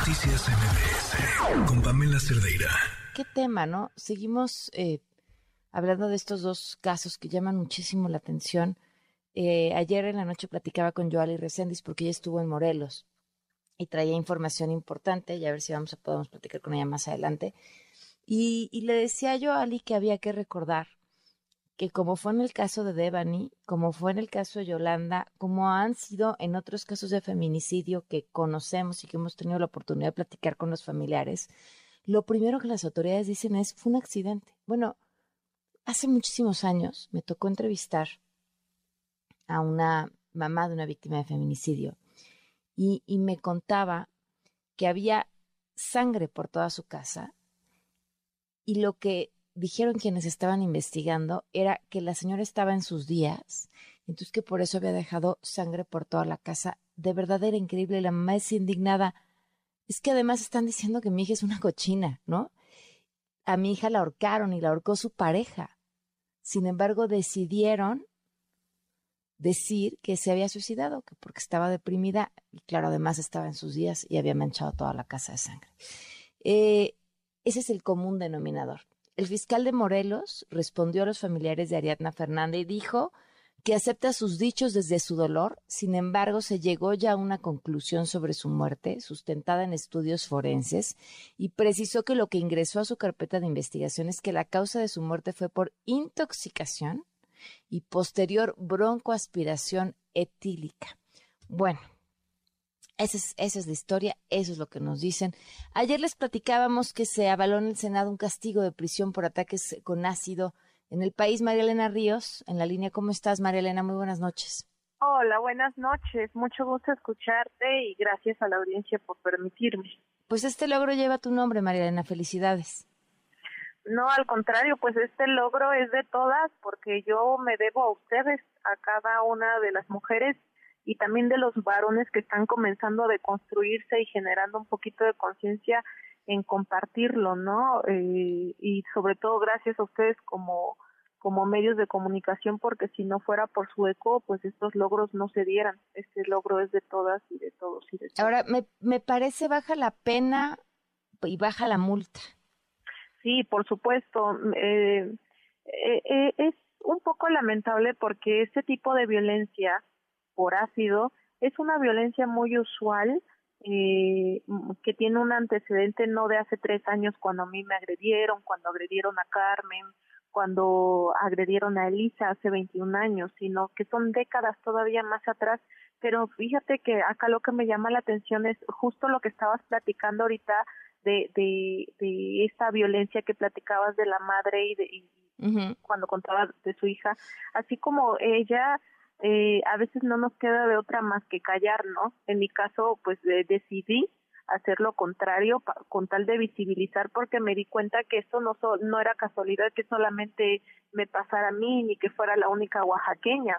Noticias MBS con Pamela Cerdeira. ¿Qué tema, no? Seguimos eh, hablando de estos dos casos que llaman muchísimo la atención. Eh, ayer en la noche platicaba con Joali Reséndiz porque ella estuvo en Morelos y traía información importante, y a ver si vamos a podemos platicar con ella más adelante. Y, y le decía yo a Ali que había que recordar que como fue en el caso de Devani, como fue en el caso de Yolanda, como han sido en otros casos de feminicidio que conocemos y que hemos tenido la oportunidad de platicar con los familiares, lo primero que las autoridades dicen es, fue un accidente. Bueno, hace muchísimos años me tocó entrevistar a una mamá de una víctima de feminicidio y, y me contaba que había sangre por toda su casa y lo que dijeron quienes estaban investigando era que la señora estaba en sus días, entonces que por eso había dejado sangre por toda la casa. De verdad era increíble, la mamá es indignada. Es que además están diciendo que mi hija es una cochina, ¿no? A mi hija la ahorcaron y la ahorcó su pareja. Sin embargo, decidieron decir que se había suicidado, que porque estaba deprimida y claro, además estaba en sus días y había manchado toda la casa de sangre. Eh, ese es el común denominador. El fiscal de Morelos respondió a los familiares de Ariadna Fernández y dijo que acepta sus dichos desde su dolor, sin embargo se llegó ya a una conclusión sobre su muerte, sustentada en estudios forenses, y precisó que lo que ingresó a su carpeta de investigación es que la causa de su muerte fue por intoxicación y posterior broncoaspiración etílica. Bueno, esa es, esa es la historia, eso es lo que nos dicen. Ayer les platicábamos que se avaló en el Senado un castigo de prisión por ataques con ácido en el país. María Elena Ríos, en la línea, ¿cómo estás, María Elena? Muy buenas noches. Hola, buenas noches. Mucho gusto escucharte y gracias a la audiencia por permitirme. Pues este logro lleva tu nombre, María Elena. Felicidades. No, al contrario, pues este logro es de todas porque yo me debo a ustedes, a cada una de las mujeres y también de los varones que están comenzando a deconstruirse y generando un poquito de conciencia en compartirlo, ¿no? Eh, y sobre todo gracias a ustedes como como medios de comunicación porque si no fuera por su eco pues estos logros no se dieran este logro es de todas y de todos y de todos. ahora me, me parece baja la pena y baja la multa sí por supuesto eh, eh, eh es un poco lamentable porque este tipo de violencia por ácido es una violencia muy usual eh, que tiene un antecedente no de hace tres años cuando a mí me agredieron, cuando agredieron a Carmen, cuando agredieron a Elisa hace 21 años, sino que son décadas todavía más atrás. Pero fíjate que acá lo que me llama la atención es justo lo que estabas platicando ahorita de, de, de esta violencia que platicabas de la madre y, de, y cuando contabas de su hija, así como ella eh, a veces no nos queda de otra más que callar, ¿no? En mi caso, pues decidí hacer lo contrario con tal de visibilizar porque me di cuenta que esto no, no era casualidad que solamente me pasara a mí ni que fuera la única oaxaqueña.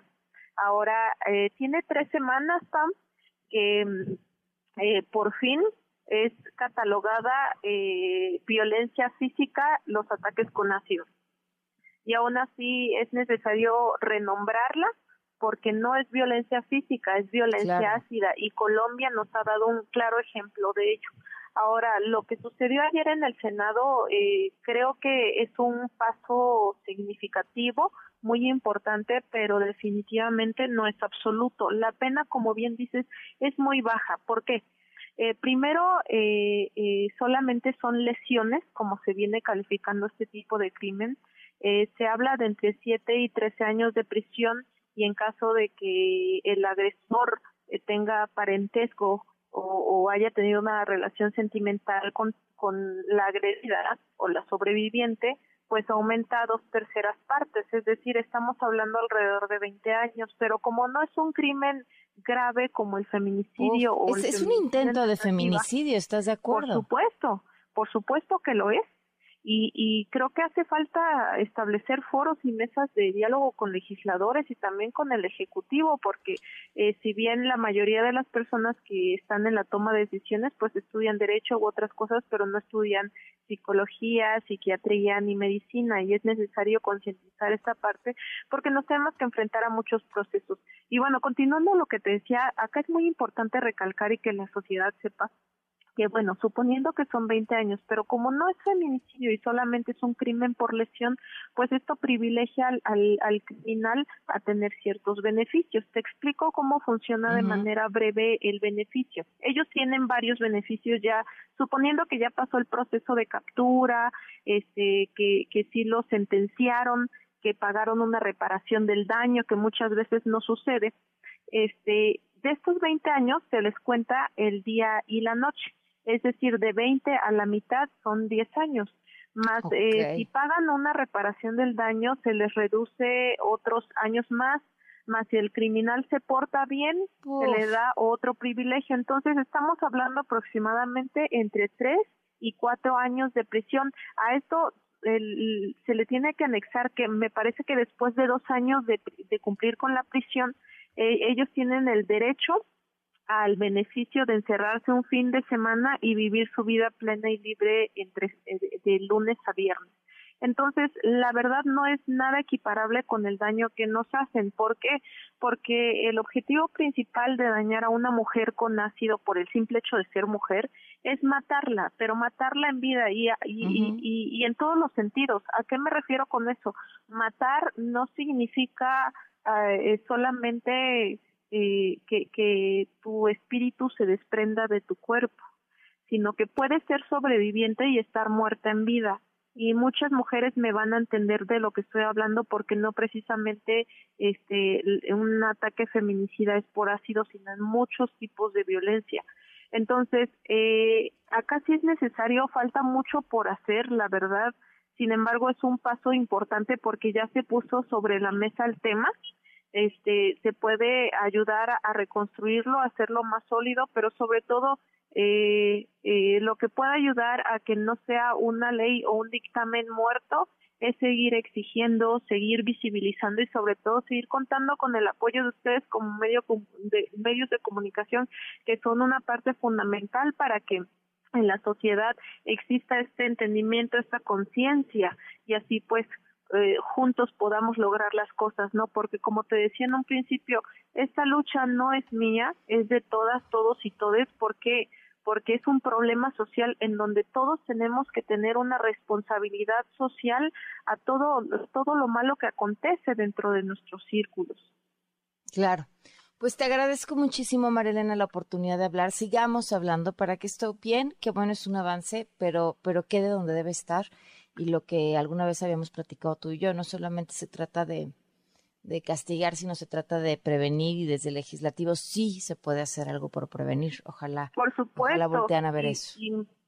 Ahora, eh, tiene tres semanas, Pam, que eh, por fin es catalogada eh, violencia física los ataques con ácido. Y aún así es necesario renombrarla porque no es violencia física, es violencia ácida y Colombia nos ha dado un claro ejemplo de ello. Ahora, lo que sucedió ayer en el Senado eh, creo que es un paso significativo, muy importante, pero definitivamente no es absoluto. La pena, como bien dices, es muy baja. ¿Por qué? Eh, primero, eh, eh, solamente son lesiones, como se viene calificando este tipo de crimen. Eh, se habla de entre 7 y 13 años de prisión y en caso de que el agresor eh, tenga parentesco o, haya tenido una relación sentimental con, con la agredida o la sobreviviente, pues aumenta a dos terceras partes, es decir, estamos hablando alrededor de 20 años, pero como no es un crimen grave como el feminicidio o es, es un intento de feminicidio, ¿estás de acuerdo? Por supuesto, por supuesto que lo es, y, y creo que hace falta establecer foros y mesas de diálogo con legisladores y también con el ejecutivo porque eh, si bien la mayoría de las personas que están en la toma de decisiones pues estudian derecho u otras cosas pero no estudian psicología, psiquiatría ni medicina y es necesario concientizar esta parte porque nos tenemos que enfrentar a muchos procesos. Y bueno, continuando lo que te decía, acá es muy importante recalcar y que la sociedad sepa que bueno, suponiendo que son 20 años, pero como no es feminicidio y solamente es un crimen por lesión, pues esto privilegia al, al, criminal a tener ciertos beneficios. Te explico cómo funciona de manera breve el beneficio. Ellos tienen varios beneficios ya, suponiendo que ya pasó el proceso de captura, este, que, que sí lo sentenciaron, que pagaron una reparación del daño, que muchas veces no sucede. Este, de estos 20 años se les cuenta el día y la noche es decir, de 20 a la mitad son 10 años. Más eh, si pagan una reparación del daño, se les reduce otros años más, más si el criminal se porta bien, se le da otro privilegio. Entonces, estamos hablando aproximadamente entre 3 y 4 años de prisión. A esto se le tiene que anexar que me parece que después de dos años de, cumplir con la prisión, eh, ellos tienen el derecho al beneficio de encerrarse un fin de semana y vivir su vida plena y libre entre eh, de lunes a viernes. Entonces, la verdad no es nada equiparable con el daño que nos hacen. ¿Por qué? Porque el objetivo principal de dañar a una mujer con ácido por el simple hecho de ser mujer es matarla, pero matarla en vida y, y, y, en todos los sentidos. ¿A qué me refiero con eso? Matar no significa eh, solamente eh, que, que tu espíritu se desprenda de tu cuerpo, sino que puedes ser sobreviviente y estar muerta en vida. Y muchas mujeres me van a entender de lo que estoy hablando porque no precisamente este un ataque feminicida es por ácido, sino en muchos tipos de violencia. Entonces, eh, acá sí es necesario, falta mucho por hacer, la verdad. Sin embargo, es un paso importante porque ya se puso sobre la mesa el tema este se puede ayudar a, reconstruirlo, a hacerlo más sólido, pero sobre todo eh, eh, lo que puede ayudar a que no sea una ley o un dictamen muerto es seguir exigiendo, seguir visibilizando y sobre todo seguir contando con el apoyo de ustedes como medio de, medios de comunicación que son una parte fundamental para que en la sociedad exista este entendimiento, esta conciencia. Y así pues eh, juntos podamos lograr las cosas, ¿no? Porque como te decía en un principio, esta lucha no es mía, es de todas, todos y todes, porque porque es un problema social en donde todos tenemos que tener una responsabilidad social a todo todo lo malo que acontece dentro de nuestros círculos. Claro. Pues te agradezco muchísimo, Marilena, la oportunidad de hablar. Sigamos hablando para que esto bien, que bueno, es un avance, pero, pero quede donde debe estar y lo que alguna vez habíamos platicado tú y yo, no solamente se trata de, de castigar, sino se trata de prevenir y desde el legislativo sí se puede hacer algo por prevenir. Ojalá, por supuesto, ojalá voltean a ver eso.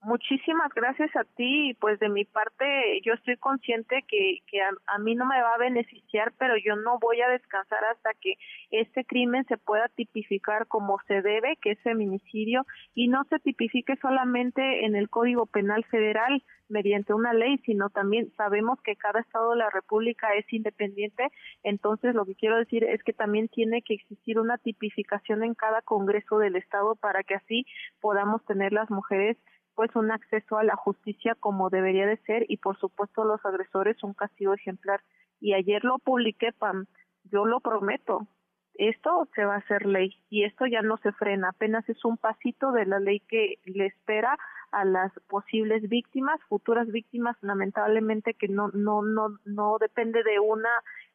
Muchísimas gracias a ti y pues de mi parte yo estoy consciente que, que a, mí no me va a beneficiar, pero yo no voy a descansar hasta que este crimen se pueda tipificar como se debe, que es feminicidio, y no se tipifique solamente en el Código Penal Federal mediante una ley, sino también sabemos que cada estado de la República es independiente, entonces lo que quiero decir es que también tiene que existir una tipificación en cada Congreso del Estado para que así podamos tener las mujeres pues un acceso a la justicia como debería de ser y por supuesto los agresores un castigo ejemplar. Y ayer lo publiqué, Pam, yo lo prometo, esto se va a hacer ley y esto ya no se frena, apenas es un pasito de la ley que le espera a las posibles víctimas, futuras víctimas, lamentablemente que no no no no depende de una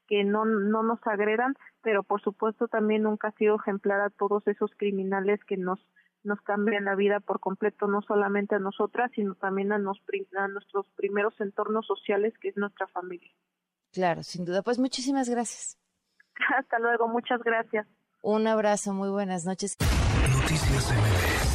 que no no nos agredan, pero por supuesto también un castigo ejemplar a todos esos criminales que nos nos cambian la vida por completo, no solamente a nosotras, sino también a, nos, a nuestros primeros entornos sociales, que es nuestra familia. Claro, sin duda. Pues muchísimas gracias. Hasta luego, muchas gracias. Un abrazo, muy buenas noches. Noticias